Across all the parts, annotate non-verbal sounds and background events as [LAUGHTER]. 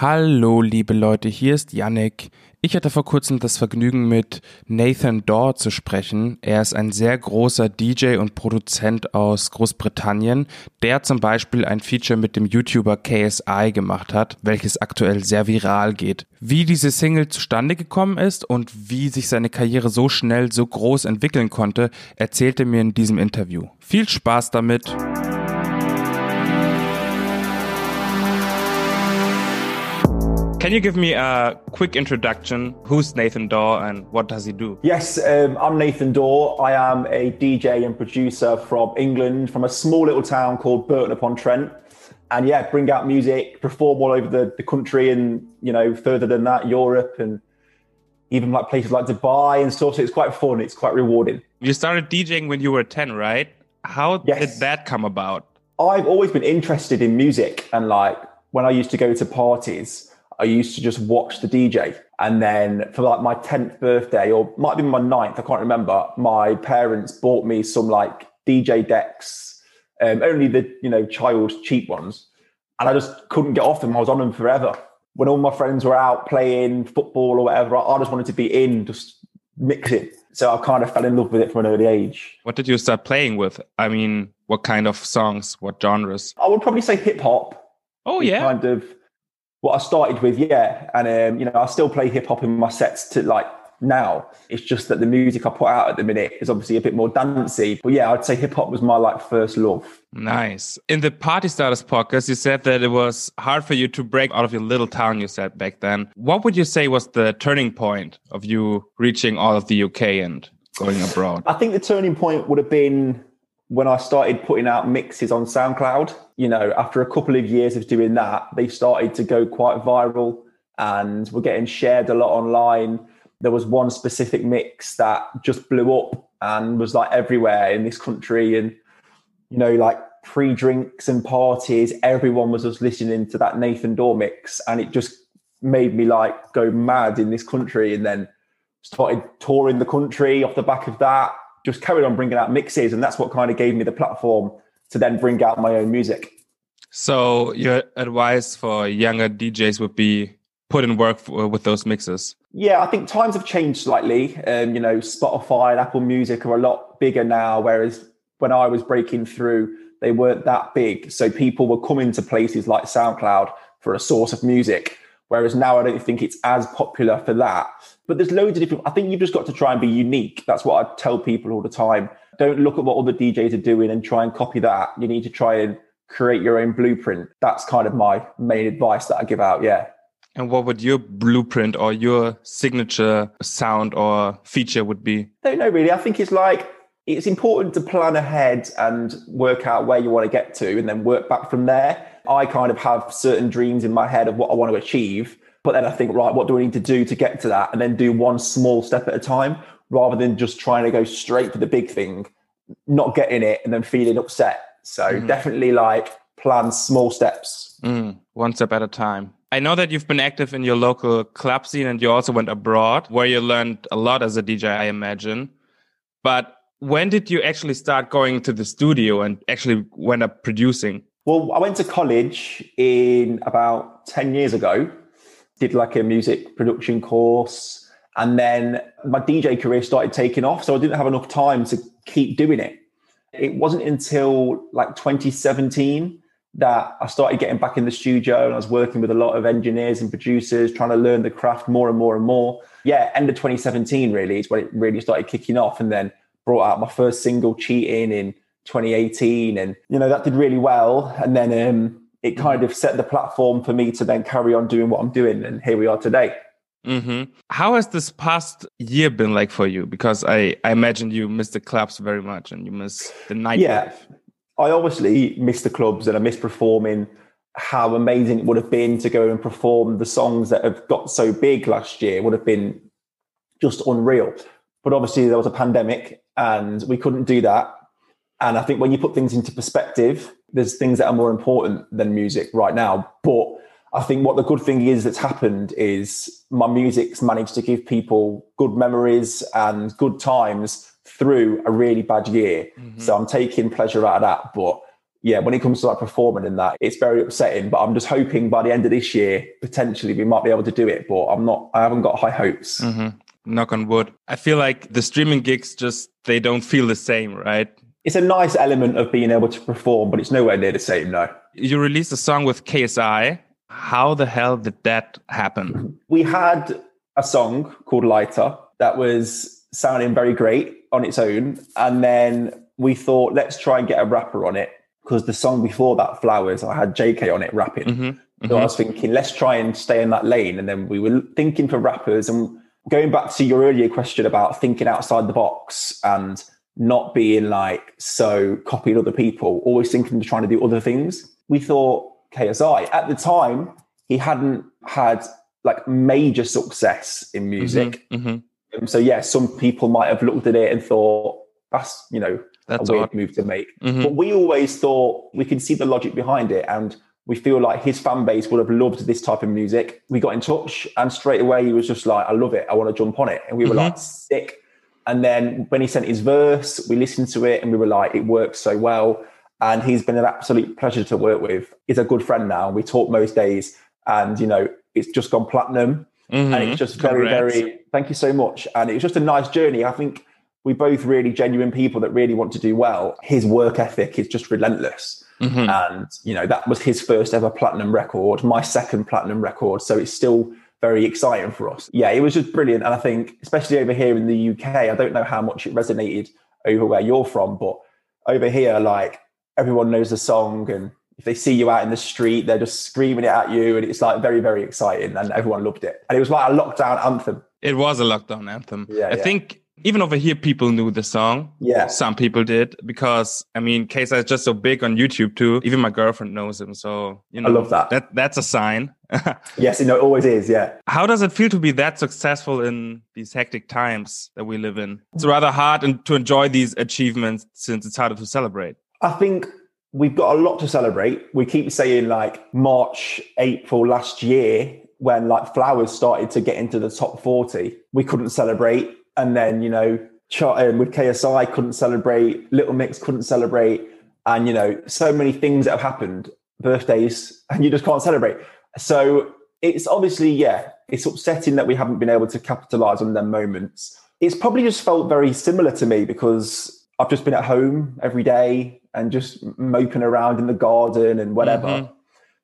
Hallo, liebe Leute, hier ist Yannick. Ich hatte vor kurzem das Vergnügen, mit Nathan Daw zu sprechen. Er ist ein sehr großer DJ und Produzent aus Großbritannien, der zum Beispiel ein Feature mit dem YouTuber KSI gemacht hat, welches aktuell sehr viral geht. Wie diese Single zustande gekommen ist und wie sich seine Karriere so schnell so groß entwickeln konnte, erzählte mir in diesem Interview. Viel Spaß damit! Can you give me a quick introduction? Who's Nathan Dawe and what does he do? Yes, um, I'm Nathan Dawe. I am a DJ and producer from England, from a small little town called Burton upon Trent. And yeah, bring out music, perform all over the, the country and, you know, further than that, Europe and even like places like Dubai and stuff. So it's quite fun. It's quite rewarding. You started DJing when you were 10, right? How yes. did that come about? I've always been interested in music and like when I used to go to parties, I used to just watch the DJ. And then for like my 10th birthday, or might be my ninth, I can't remember, my parents bought me some like DJ decks, um, only the, you know, child cheap ones. And I just couldn't get off them. I was on them forever. When all my friends were out playing football or whatever, I just wanted to be in, just mixing. So I kind of fell in love with it from an early age. What did you start playing with? I mean, what kind of songs? What genres? I would probably say hip hop. Oh yeah, kind of what I started with, yeah. And um, you know, I still play hip hop in my sets to like now. It's just that the music I put out at the minute is obviously a bit more dancey. But yeah, I'd say hip hop was my like first love. Nice. In the Party Starters podcast, you said that it was hard for you to break out of your little town. You said back then. What would you say was the turning point of you reaching all of the UK and going abroad? I think the turning point would have been when I started putting out mixes on SoundCloud, you know, after a couple of years of doing that, they started to go quite viral and were getting shared a lot online. There was one specific mix that just blew up and was like everywhere in this country. And, you know, like pre drinks and parties, everyone was just listening to that Nathan Dawe mix. And it just made me like go mad in this country and then started touring the country off the back of that just carried on bringing out mixes, and that's what kind of gave me the platform to then bring out my own music. So your advice for younger DJs would be put in work for, with those mixes. Yeah, I think times have changed slightly. Um, you know, Spotify and Apple Music are a lot bigger now, whereas when I was breaking through, they weren't that big. So people were coming to places like SoundCloud for a source of music. Whereas now I don't think it's as popular for that. But there's loads of different, I think you've just got to try and be unique. That's what I tell people all the time. Don't look at what other DJs are doing and try and copy that. You need to try and create your own blueprint. That's kind of my main advice that I give out. Yeah. And what would your blueprint or your signature sound or feature would be? I don't know really. I think it's like it's important to plan ahead and work out where you want to get to and then work back from there. I kind of have certain dreams in my head of what I want to achieve. But then I think, right, what do I need to do to get to that? And then do one small step at a time rather than just trying to go straight for the big thing, not getting it and then feeling upset. So mm. definitely like plan small steps. Mm, one step at a time. I know that you've been active in your local club scene and you also went abroad where you learned a lot as a DJ, I imagine. But when did you actually start going to the studio and actually went up producing? Well, I went to college in about 10 years ago, did like a music production course, and then my DJ career started taking off. So I didn't have enough time to keep doing it. It wasn't until like 2017 that I started getting back in the studio and I was working with a lot of engineers and producers, trying to learn the craft more and more and more. Yeah, end of 2017 really is when it really started kicking off. And then brought out my first single, Cheating, in 2018 and you know that did really well. And then um, it mm-hmm. kind of set the platform for me to then carry on doing what i'm doing and here we are today. Mm-hmm. how has this past year been like for you? Because i i imagine you miss the clubs very much and you miss the night yeah. i obviously miss the clubs and i miss performing. How amazing it would have been to go and perform the songs that have got so big last year would have been just unreal. But obviously there was a pandemic and we couldn't do that and I think when you put things into perspective, there's things that are more important than music right now. But I think what the good thing is that's happened is my music's managed to give people good memories and good times through a really bad year. Mm-hmm. So I'm taking pleasure out of that. But yeah, when it comes to like performing in that, it's very upsetting. But I'm just hoping by the end of this year, potentially we might be able to do it. But I'm not. I haven't got high hopes. Mm-hmm. Knock on wood. I feel like the streaming gigs just they don't feel the same, right? It's a nice element of being able to perform, but it's nowhere near the same. No. You released a song with KSI. How the hell did that happen? We had a song called Lighter that was sounding very great on its own, and then we thought let's try and get a rapper on it because the song before that, Flowers, I had Jaykae on it rapping. Mm-hmm, mm-hmm. So I was thinking, let's try and stay in that lane. And then we were thinking for rappers and going back to your earlier question about thinking outside the box and not being like so copying other people, always thinking to trying to do other things. We thought KSI at the time, he hadn't had like major success in music. Mm-hmm, mm-hmm. so yeah, some people might have looked at it and thought, that's, you know, that's a weird odd. move to make. Mm-hmm. But we always thought we could see the logic behind it. And we feel like his fan base would have loved this type of music. We got in touch and straight away he was just like, I love it. I want to jump on it. And we were mm-hmm. like, sick. And then when he sent his verse, we listened to it and we were like, it works so well. And he's been an absolute pleasure to work with. He's a good friend now. We talk most days and, you know, it's just gone platinum. Mm-hmm. And it's just very, Congrats. very, thank you so much. And it was just a nice journey. I think we both really genuine people that really want to do well. His work ethic is just relentless. Mm-hmm. And, you know, that was his first ever platinum record, my second platinum record. So it's still very exciting for us. Yeah, it was just brilliant. And I think, especially over here in the UK, I don't know how much it resonated over where you're from, but over here, like everyone knows the song and if they see you out in the street, they're just screaming it at you. And it's like very, very exciting. And everyone loved it. And it was like a lockdown anthem. It was a lockdown anthem. Yeah, I yeah. think even over here, people knew the song. Yeah. Some people did because, I mean, KSI is just so big on YouTube too. Even my girlfriend knows him. So, you know, I love that. that that's a sign. [LAUGHS] yes, you know, it always is. Yeah. How does it feel to be that successful in these hectic times that we live in? It's rather hard and to enjoy these achievements since it's harder to celebrate. I think we've got a lot to celebrate. We keep saying like March, April last year, when like flowers started to get into the top 40, we couldn't celebrate and then, you know, um, with KSI couldn't celebrate, Little Mix couldn't celebrate. And, you know, so many things that have happened, birthdays, and you just can't celebrate. So it's obviously, yeah, it's upsetting that we haven't been able to capitalize on their moments. It's probably just felt very similar to me because I've just been at home every day and just moping around in the garden and whatever. Mm-hmm.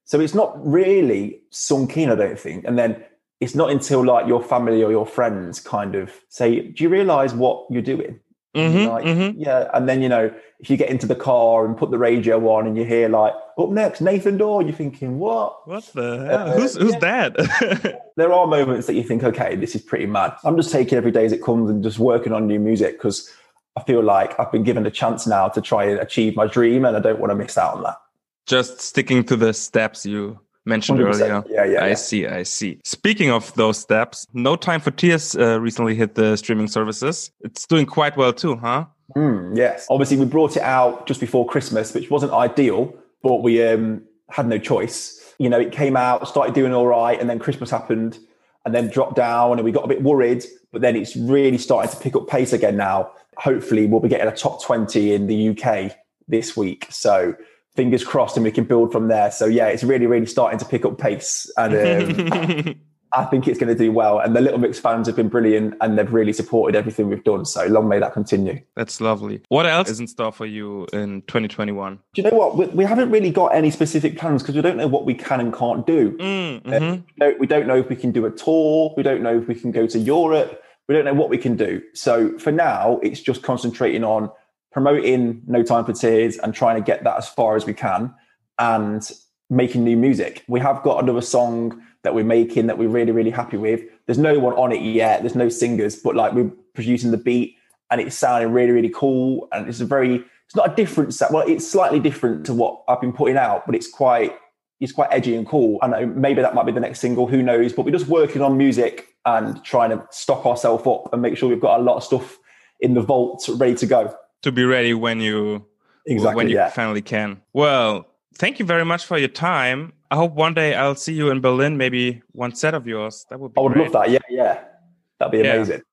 So it's not really sunk in, I don't think. And then it's not until like your family or your friends kind of say, "Do you realize what you're doing?" Mm-hmm, like, mm-hmm. yeah, and then you know if you get into the car and put the radio on and you hear like up next Nathan Dawe, you're thinking, "What? What the hell? Uh, who's who's yeah. that?" [LAUGHS] there are moments that you think, "Okay, this is pretty mad." I'm just taking every day as it comes and just working on new music because I feel like I've been given a chance now to try and achieve my dream, and I don't want to miss out on that. Just sticking to the steps you mentioned 100%. earlier. Yeah, yeah. I yeah. see. I see. Speaking of those steps, No Time for Tears uh, recently hit the streaming services. It's doing quite well too, huh? Mm, yes. Obviously, we brought it out just before Christmas, which wasn't ideal, but we um, had no choice. You know, it came out, started doing all right, and then Christmas happened, and then dropped down, and we got a bit worried. But then it's really starting to pick up pace again now. Hopefully, we'll be getting a top 20 in the UK this week. So fingers crossed and we can build from there. So yeah, it's really, really starting to pick up pace. And um, [LAUGHS] I think it's going to do well. And the Little Mix fans have been brilliant and they've really supported everything we've done. So long may that continue. That's lovely. What else is in store for you in 2021? Do you know what? We, we haven't really got any specific plans because we don't know what we can and can't do. Mm, mm-hmm. uh, we don't know if we can do a tour. We don't know if we can go to Europe. We don't know what we can do. So for now, it's just concentrating on promoting No Time for Tears and trying to get that as far as we can and making new music. We have got another song that we're making that we're really, really happy with. There's no one on it yet, there's no singers, but like we're producing the beat and it's sounding really, really cool. And it's a very, it's not a different set. Well, it's slightly different to what I've been putting out, but it's quite, it's quite edgy and cool. And uh, maybe that might be the next single, who knows? But we're just working on music and trying to stock ourselves up and make sure we've got a lot of stuff in the vault ready to go to be ready when you exactly when you yeah. finally can. Well, thank you very much for your time. I hope one day I'll see you in Berlin. Maybe one set of yours. That would be. I would great. love that. Yeah, yeah, that'd be yeah. amazing.